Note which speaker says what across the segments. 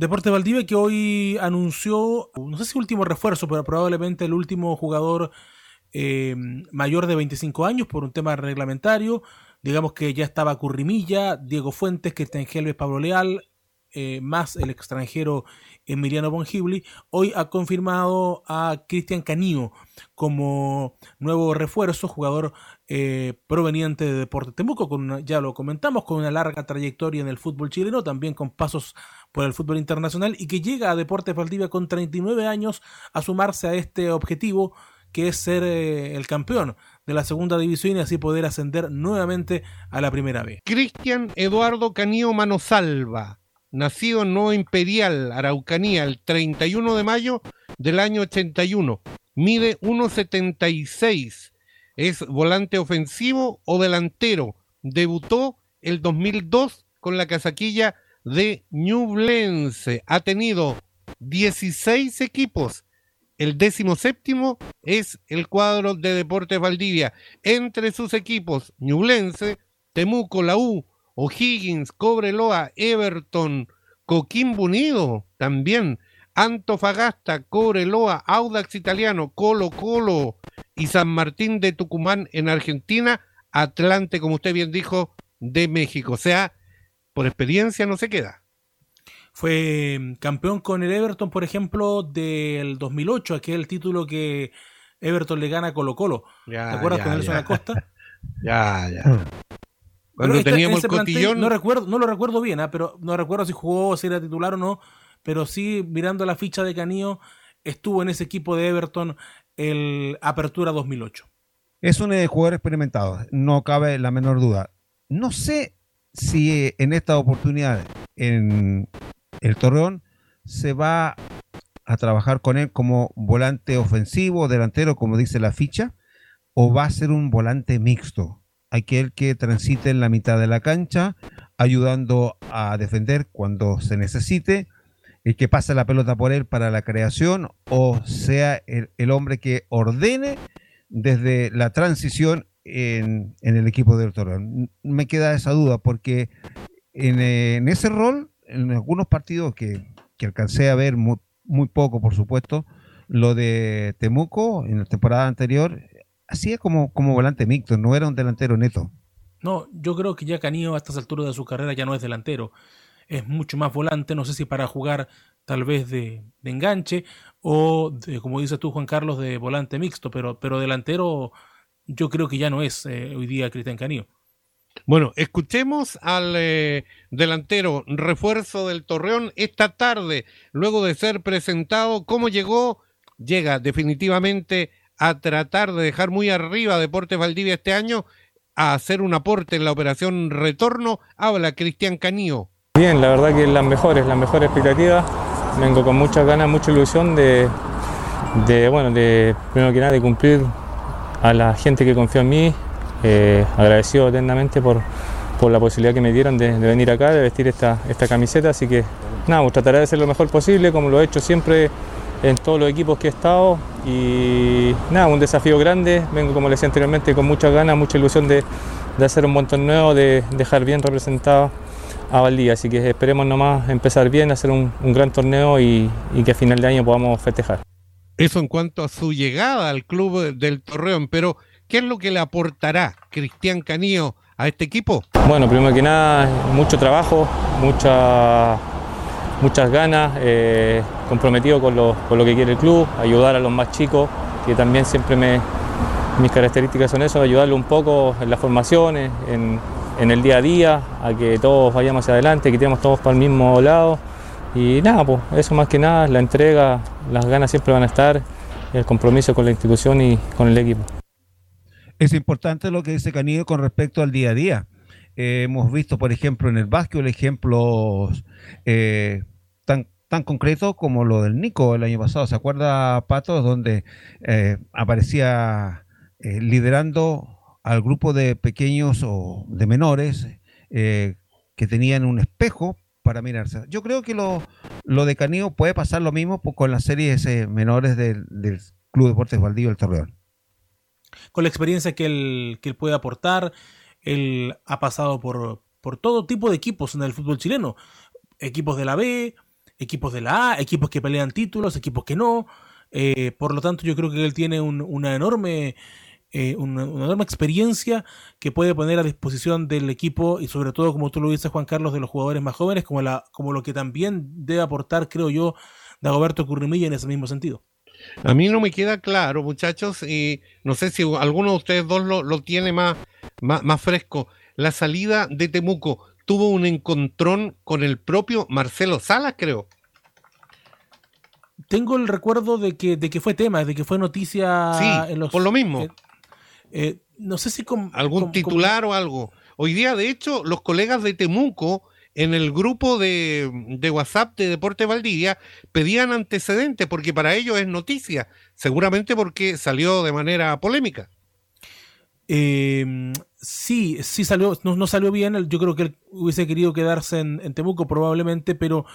Speaker 1: Deporte Valdivia que hoy anunció, no sé si último refuerzo, pero probablemente el último jugador eh, mayor de 25 años por un tema reglamentario. Digamos que ya estaba Currimilla, Diego Fuentes, Cristian Gelves, Pablo Leal, eh, más el extranjero Emiliano Bongibli, hoy ha confirmado a Cristian Canío como nuevo refuerzo, jugador eh, proveniente de Deporte Temuco, con ya lo comentamos, con una larga trayectoria en el fútbol chileno, también con pasos por el fútbol internacional y que llega a Deportes Valdivia con 39 años a sumarse a este objetivo que es ser eh, el campeón de la segunda división y así poder ascender nuevamente a la primera B.
Speaker 2: Cristian Eduardo Canío Manosalva nacido en Nuevo Imperial, Araucanía, el 31 de mayo del año 81. Mide 1,76. Es volante ofensivo o delantero. Debutó el 2002 con la casaquilla de Ñublense. Ha tenido 16 equipos. El décimo séptimo es el cuadro de Deportes Valdivia. Entre sus equipos, Ñublense, Temuco, la U, O'Higgins, Cobreloa, Everton, Coquimbo Unido también, Antofagasta, Cobreloa, Audax Italiano, Colo Colo y San Martín de Tucumán en Argentina, Atlante, como usted bien dijo, de México. O sea, por experiencia no se queda.
Speaker 1: Fue mm, campeón con el Everton, por ejemplo, del 2008, aquel título que Everton le gana a Colo Colo. ¿Te acuerdas con Nelson Acosta?
Speaker 2: ya, ya. Cuando teníamos el cotillón.
Speaker 1: no, recuerdo, no lo recuerdo bien, ¿ah? pero no recuerdo si jugó, si era titular o no. Pero sí, mirando la ficha de Canío, estuvo en ese equipo de Everton el Apertura 2008.
Speaker 3: Es un eh, jugador experimentado, no cabe la menor duda. No sé si eh, en esta oportunidad en el Torreón se va a trabajar con él como volante ofensivo, delantero, como dice la ficha, o va a ser un volante mixto aquel que transite en la mitad de la cancha, ayudando a defender cuando se necesite, el que pase la pelota por él para la creación, o sea el, hombre que ordene desde la transición en, el equipo del Torreón. Me queda esa duda porque en, ese rol, en algunos partidos que, alcancé a ver muy, poco, por supuesto, lo de Temuco en la temporada anterior, hacía como, como volante mixto, no era un delantero neto.
Speaker 1: No, yo creo que ya Canillo a estas alturas de su carrera ya no es delantero. Es mucho más volante, no sé si para jugar tal vez de, enganche o, como dices tú, Juan Carlos, de volante mixto, pero, pero delantero yo creo que ya no es eh, hoy día Cristian Canillo.
Speaker 2: Bueno, escuchemos al eh, delantero refuerzo del Torreón esta tarde, luego de ser presentado, cómo llegó, llega definitivamente a tratar de dejar muy arriba Deportes Valdivia este año, a hacer un aporte en la operación retorno. Habla Cristian Canío.
Speaker 4: Bien, la verdad que las mejores, las mejores expectativas. Vengo con muchas ganas, mucha ilusión de, bueno, de primero que nada de cumplir a la gente que confió en mí, eh, agradecido eternamente por, por la posibilidad que me dieron de, venir acá, de vestir esta, esta camiseta, así que nada, trataré de hacer lo mejor posible, como lo he hecho siempre en todos los equipos que he estado y nada, un desafío grande, vengo como les decía anteriormente con muchas ganas, mucha ilusión de, hacer un buen torneo, de dejar bien representado a Valdía, así que esperemos nomás empezar bien, hacer un, gran torneo y, que a final de año podamos festejar.
Speaker 2: Eso en cuanto a su llegada al club del Torreón, pero ¿qué es lo que le aportará Cristian Canío a este equipo?
Speaker 4: Bueno, primero que nada, mucho trabajo, mucha muchas ganas, eh, comprometido con lo, que quiere el club, ayudar a los más chicos, que también siempre me, mis características son eso, ayudarle un poco en las formaciones, en, el día a día, a que todos vayamos hacia adelante, que tiremos todos para el mismo lado. Y nada, pues eso más que nada, la entrega, las ganas siempre van a estar, el compromiso con la institución y con el equipo.
Speaker 3: Es importante lo que dice Canillo con respecto al día a día. Eh, hemos visto, por ejemplo, en el básquet, ejemplos eh, tan, tan concretos como lo del Nico el año pasado. ¿Se acuerda, Pato, donde eh, aparecía liderando al grupo de pequeños o de menores que tenían un espejo para mirarse? Yo creo que lo, lo de Canillo puede pasar lo mismo con las series menores del, Club Deportes Valdío del Torreón.
Speaker 1: Con la experiencia que él, que él puede aportar, él ha pasado por, por todo tipo de equipos en el fútbol chileno. Equipos de la B, equipos de la A, equipos que pelean títulos, equipos que no. Eh, por lo tanto, yo creo que él tiene una enorme eh, una, enorme experiencia que puede poner a disposición del equipo y sobre todo, como tú lo dices, Juan Carlos, de los jugadores más jóvenes, como, la, como lo que también debe aportar, creo yo, Dagoberto Currimilla en ese mismo sentido.
Speaker 2: A mí no me queda claro, muchachos, y no sé si alguno de ustedes dos lo, tiene más, más, más fresco. La salida de Temuco tuvo un encontrón con el propio Marcelo Salas, creo
Speaker 1: tengo el recuerdo de que, de que fue tema, de que fue noticia
Speaker 2: en los. Por lo mismo.
Speaker 1: Eh, no sé si con.
Speaker 2: Algún titular o algo. Hoy día, de hecho, los colegas de Temuco en el grupo de, de, WhatsApp de Deporte Valdivia pedían antecedentes porque para ellos es noticia, seguramente porque salió de manera polémica.
Speaker 1: Eh, sí, sí salió, no, salió bien, yo creo que él hubiese querido quedarse en, en Temuco probablemente, pero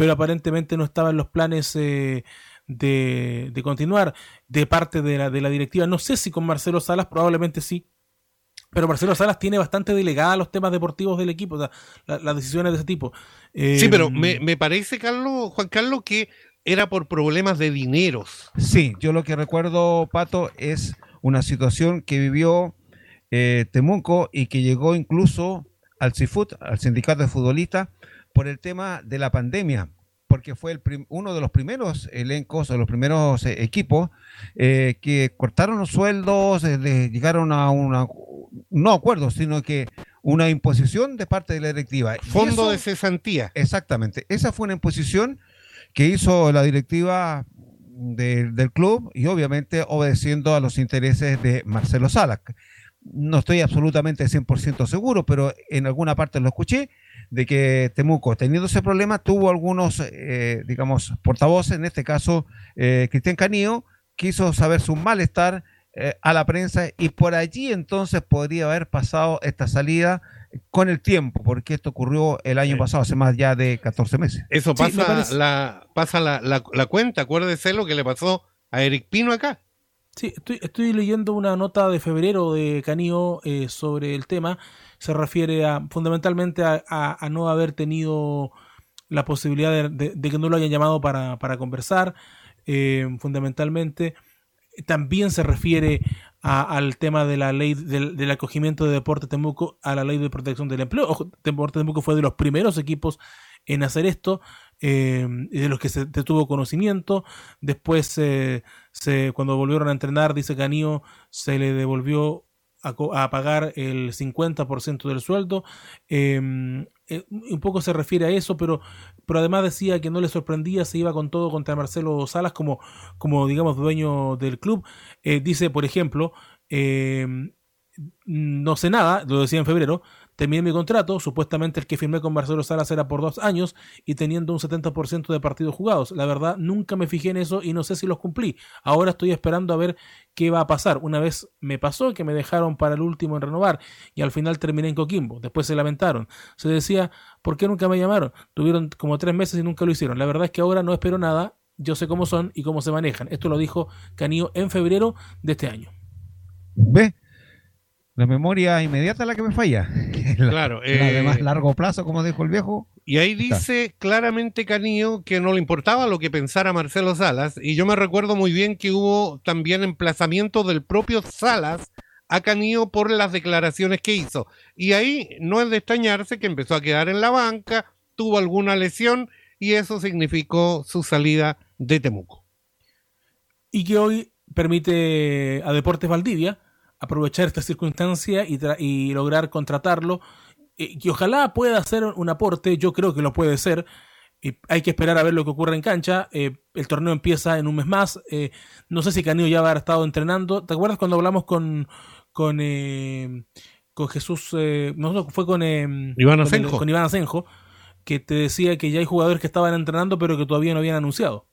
Speaker 1: pero aparentemente no estaba en los planes eh, de, continuar de parte de la, de la directiva. No sé si con Marcelo Salas, probablemente sí, pero Marcelo Salas tiene bastante delegada los temas deportivos del equipo, las decisiones de ese tipo.
Speaker 2: sí, pero em, me, me, parece, Carlos, Juan Carlos, que era por problemas de dineros.
Speaker 3: Sí, yo lo que recuerdo, Pato, es una situación que vivió eh, Temuco y que llegó incluso al CIFUT, al sindicato de futbolistas, por el tema de la pandemia, porque fue el uno de los primeros elencos o los primeros eh, equipos eh, que cortaron los sueldos, eh, llegaron a una, no acuerdo, sino que una imposición de parte de la directiva.
Speaker 2: Fondo de cesantía.
Speaker 3: Exactamente. Esa fue una imposición que hizo la directiva del club y obviamente obedeciendo a los intereses de Marcelo Salas. No estoy absolutamente 100% seguro, pero en alguna parte lo escuché de que Temuco, teniendo ese problema, tuvo algunos, eh, digamos, portavoces, en este caso eh, Cristian Canío, quiso saber su malestar eh, a la prensa y por allí entonces podría haber pasado esta salida con el tiempo, porque esto ocurrió el año pasado, hace más ya de 14 meses.
Speaker 2: Eso pasa, la, pasa la, la, cuenta, acuérdese lo que le pasó a Eric Pino acá.
Speaker 1: Sí, estoy, estoy leyendo una nota de febrero de Canío sobre el tema se refiere a fundamentalmente a, no haber tenido la posibilidad de, que no lo hayan llamado para, conversar, eh, fundamentalmente. También se refiere al tema de la ley del, acogimiento de Deporte Temuco a la ley de protección del empleo. Ojo, Deporte Temuco fue de los primeros equipos en hacer esto, eh, de los que se tuvo conocimiento. Después, se, cuando volvieron a entrenar, dice Canío, se le devolvió a, pagar el 50% del sueldo. Em, eh, un poco se refiere a eso, pero, pero además decía que no le sorprendía, se iba con todo contra Marcelo Salas como, como digamos, dueño del club. Eh, dice, por ejemplo, em, no sé nada, lo decía en febrero, Terminé mi contrato, supuestamente el que firmé con Marcelo Salas era por dos años y teniendo un 70% de partidos jugados. La verdad, nunca me fijé en eso y no sé si los cumplí. Ahora estoy esperando a ver qué va a pasar. Una vez me pasó que me dejaron para el último en renovar y al final terminé en Coquimbo. Después se lamentaron. Se decía, ¿por qué nunca me llamaron? Tuvieron como tres meses y nunca lo hicieron. La verdad es que ahora no espero nada. Yo sé cómo son y cómo se manejan. Esto lo dijo Canío en febrero de este año.
Speaker 3: ¿Ve? La memoria inmediata es la que me falla.
Speaker 2: claro.
Speaker 3: de más eh, largo plazo, como dijo el viejo.
Speaker 2: Y ahí dice claramente Canillo que no le importaba lo que pensara Marcelo Salas. Y yo me recuerdo muy bien que hubo también emplazamiento del propio Salas a Canillo por las declaraciones que hizo. Y ahí no es de extrañarse que empezó a quedar en la banca, tuvo alguna lesión y eso significó su salida de Temuco.
Speaker 1: Y que hoy permite a Deportes Valdivia aprovechar esta circunstancia y, y lograr contratarlo. Y, que ojalá pueda hacer un aporte, yo creo que lo puede ser. Y hay que esperar a ver lo que ocurre en cancha. Eh, el torneo empieza en un mes más. Eh, no sé si Canillo ya va a haber estado entrenando. ¿Te acuerdas cuando hablamos con, con, eh, con Jesús? no, fue con,
Speaker 2: Iván
Speaker 1: Asenjo. con Iván Asenjo, que te decía que ya hay jugadores que estaban entrenando pero que todavía no habían anunciado.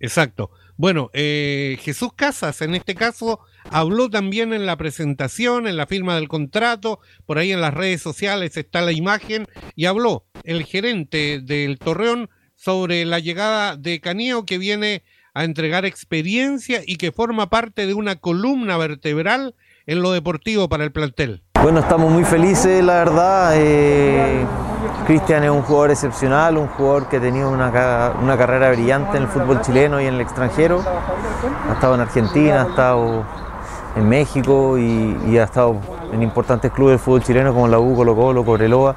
Speaker 2: Exacto. Bueno, Jesús Casas en este caso Habló también en la presentación, en la firma del contrato, por ahí en las redes sociales está la imagen, y habló el gerente del Torreón sobre la llegada de Canío que viene a entregar experiencia y que forma parte de una columna vertebral en lo deportivo para el plantel.
Speaker 5: Bueno, estamos muy felices, la verdad. Eh, Cristian es un jugador excepcional, un jugador que ha tenido una, una, carrera brillante en el fútbol chileno y en el extranjero. Ha estado en Argentina, ha estado en México y, ha estado en importantes clubes del fútbol chileno como la U, Colo Colo, Cobreloa.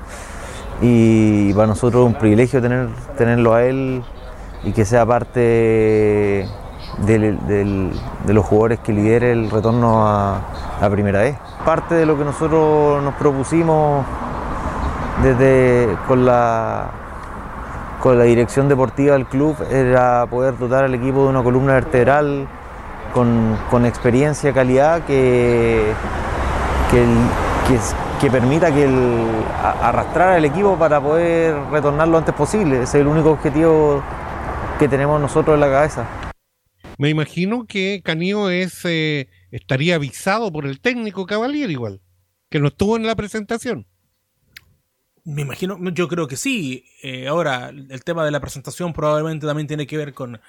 Speaker 5: Y para nosotros es un privilegio tener, tenerlo a él y que sea parte de los jugadores que lidere el retorno a, la primera vez. Parte de lo que nosotros nos propusimos desde con la con la dirección deportiva del club era poder dotar al equipo de una columna vertebral con, experiencia, calidad que, que, permita que el, arrastrar al equipo para poder retornar lo antes posible. Ese es el único objetivo que tenemos nosotros en la cabeza.
Speaker 2: Me imagino que Canío es, eh, estaría avisado por el técnico Cavalier igual, que no estuvo en la presentación.
Speaker 1: Me imagino, yo creo que sí. Eh, ahora, el tema de la presentación probablemente también tiene que ver con,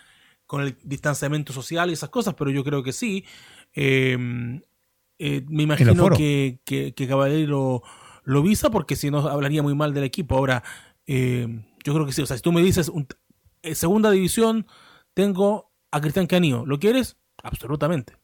Speaker 1: el distanciamiento social y esas cosas, pero yo creo que sí. Em, eh, me imagino que, que, Cavalier lo, visa porque si no hablaría muy mal del equipo. Ahora, yo creo que sí. O sea, si tú me dices, segunda división, tengo a Cristian Canío. ¿Lo quieres? Absolutamente.